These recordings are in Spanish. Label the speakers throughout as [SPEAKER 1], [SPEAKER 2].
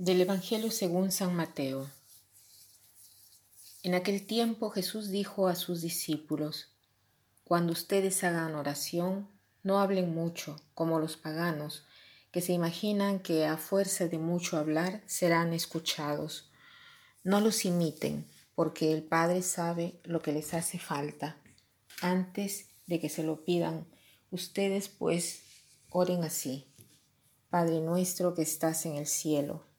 [SPEAKER 1] Del Evangelio según San Mateo. En aquel tiempo Jesús dijo a sus discípulos, Cuando ustedes hagan oración, no hablen mucho, como los paganos, que se imaginan que a fuerza de mucho hablar serán escuchados. No los imiten, porque el Padre sabe lo que les hace falta. Antes de que se lo pidan, ustedes pues oren así. Padre nuestro que estás en el cielo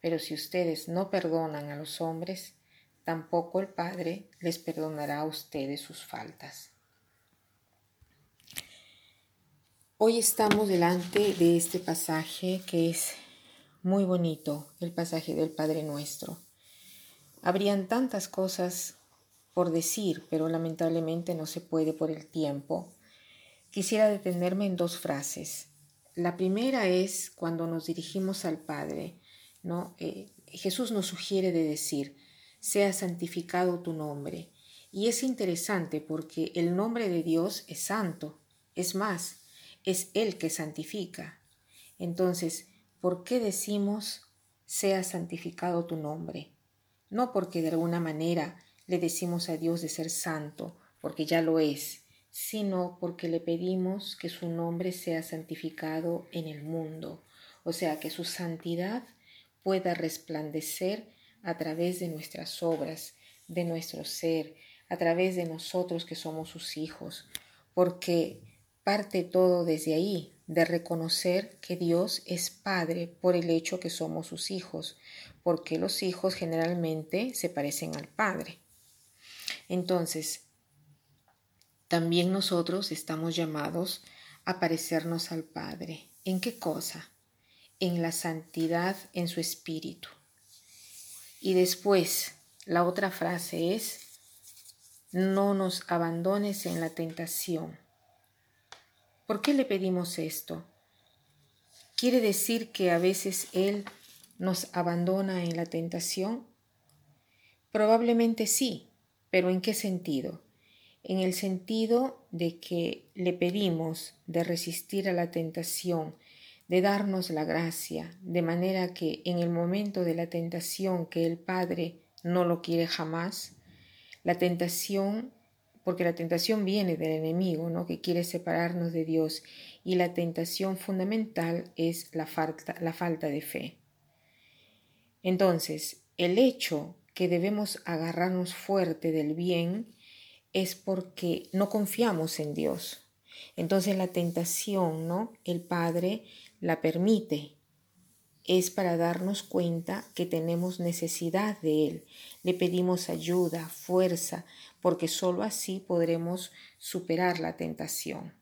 [SPEAKER 1] pero si ustedes no perdonan a los hombres, tampoco el Padre les perdonará a ustedes sus faltas. Hoy estamos delante de este pasaje que es muy bonito, el pasaje del Padre Nuestro. Habrían tantas cosas por decir, pero lamentablemente no se puede por el tiempo. Quisiera detenerme en dos frases. La primera es cuando nos dirigimos al Padre Eh, Jesús nos sugiere de decir, sea santificado tu nombre. Y es interesante porque el nombre de Dios es santo. Es más, es Él que santifica. Entonces, ¿por qué decimos, sea santificado tu nombre? No porque de alguna manera le decimos a Dios de ser santo, porque ya lo es, sino porque le pedimos que su nombre sea santificado en el mundo, o sea, que su santidad pueda resplandecer a través de nuestras obras, de nuestro ser, a través de nosotros que somos sus hijos, porque parte todo desde ahí, de reconocer que Dios es Padre por el hecho que somos sus hijos, porque los hijos generalmente se parecen al Padre. Entonces, también nosotros estamos llamados a parecernos al Padre. ¿En qué cosa? En la santidad en su espíritu. Y después, la otra frase es, no nos abandones en la tentación. ¿Por qué le pedimos esto? ¿Quiere decir que a veces Él nos abandona en la tentación? Probablemente sí, pero ¿en qué sentido? En el sentido de que le pedimos de resistir a la tentación, de darnos la gracia, de manera que en el momento de la tentación que el Padre no lo quiere jamás, la tentación, porque la tentación viene del enemigo, ¿no? que quiere separarnos de Dios, y la tentación fundamental es la falta, la falta de fe. Entonces, el hecho que debemos agarrarnos fuerte del bien es porque no confiamos en Dios. Entonces la tentación, ¿no? El Padre la permite, es para darnos cuenta que tenemos necesidad de Él. Le pedimos ayuda, fuerza, porque sólo así podremos superar la tentación.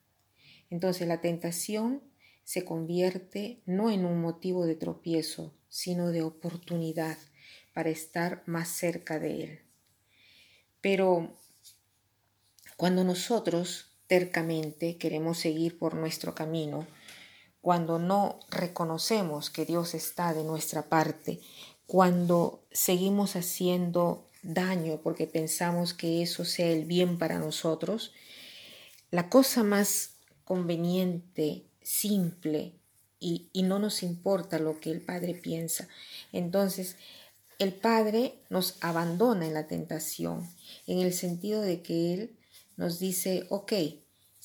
[SPEAKER 1] Entonces la tentación se convierte no en un motivo de tropiezo, sino de oportunidad para estar más cerca de Él. Pero cuando nosotros tercamente queremos seguir por nuestro camino, cuando no reconocemos que Dios está de nuestra parte, cuando seguimos haciendo daño porque pensamos que eso sea el bien para nosotros, la cosa más conveniente, simple, y, y, no nos importa lo que el Padre piensa. Entonces, el Padre nos abandona en la tentación, en el sentido de que Él nos dice, ok,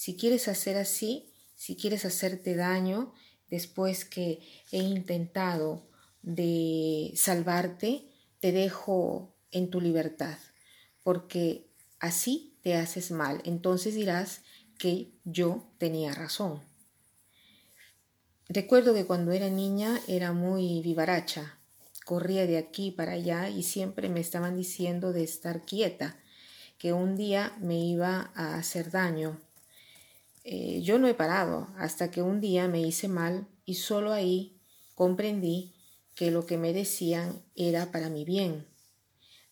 [SPEAKER 1] si quieres hacer así, si quieres hacerte daño después que he intentado de salvarte, te dejo en tu libertad, porque así te haces mal. Entonces dirás que yo tenía razón. Recuerdo que cuando era niña era muy vivaracha, corría de aquí para allá y siempre me estaban diciendo de estar quieta, que un día me iba a hacer daño eh, yo no he parado hasta que un día me hice mal y solo ahí comprendí que lo que me decían era para mi bien.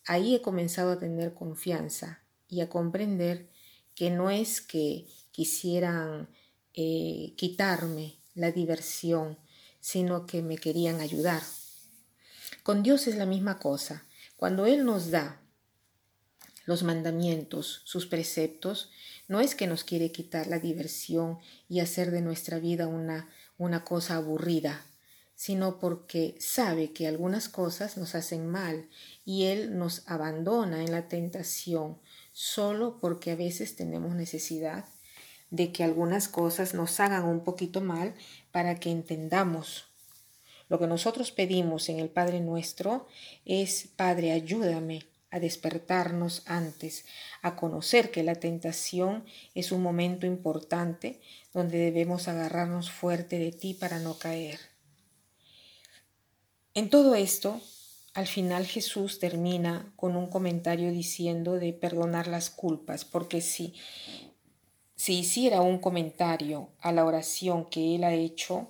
[SPEAKER 1] Ahí he comenzado a tener confianza y a comprender que no es que quisieran eh, quitarme la diversión, sino que me querían ayudar. Con Dios es la misma cosa. Cuando Él nos da los mandamientos, sus preceptos, no es que nos quiere quitar la diversión y hacer de nuestra vida una, una cosa aburrida, sino porque sabe que algunas cosas nos hacen mal y Él nos abandona en la tentación solo porque a veces tenemos necesidad de que algunas cosas nos hagan un poquito mal para que entendamos. Lo que nosotros pedimos en el Padre nuestro es, Padre, ayúdame a despertarnos antes, a conocer que la tentación es un momento importante donde debemos agarrarnos fuerte de ti para no caer. En todo esto, al final Jesús termina con un comentario diciendo de perdonar las culpas, porque si si hiciera un comentario a la oración que él ha hecho,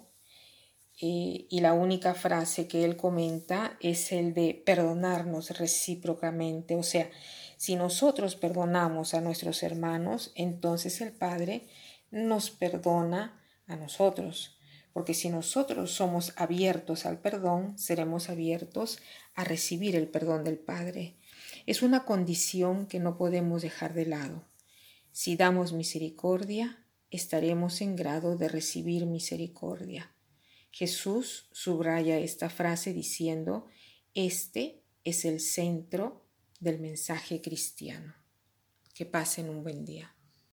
[SPEAKER 1] eh, y la única frase que él comenta es el de perdonarnos recíprocamente. O sea, si nosotros perdonamos a nuestros hermanos, entonces el Padre nos perdona a nosotros. Porque si nosotros somos abiertos al perdón, seremos abiertos a recibir el perdón del Padre. Es una condición que no podemos dejar de lado. Si damos misericordia, estaremos en grado de recibir misericordia. Jesús subraya esta frase diciendo, este es el centro del mensaje cristiano. Que pasen un buen día.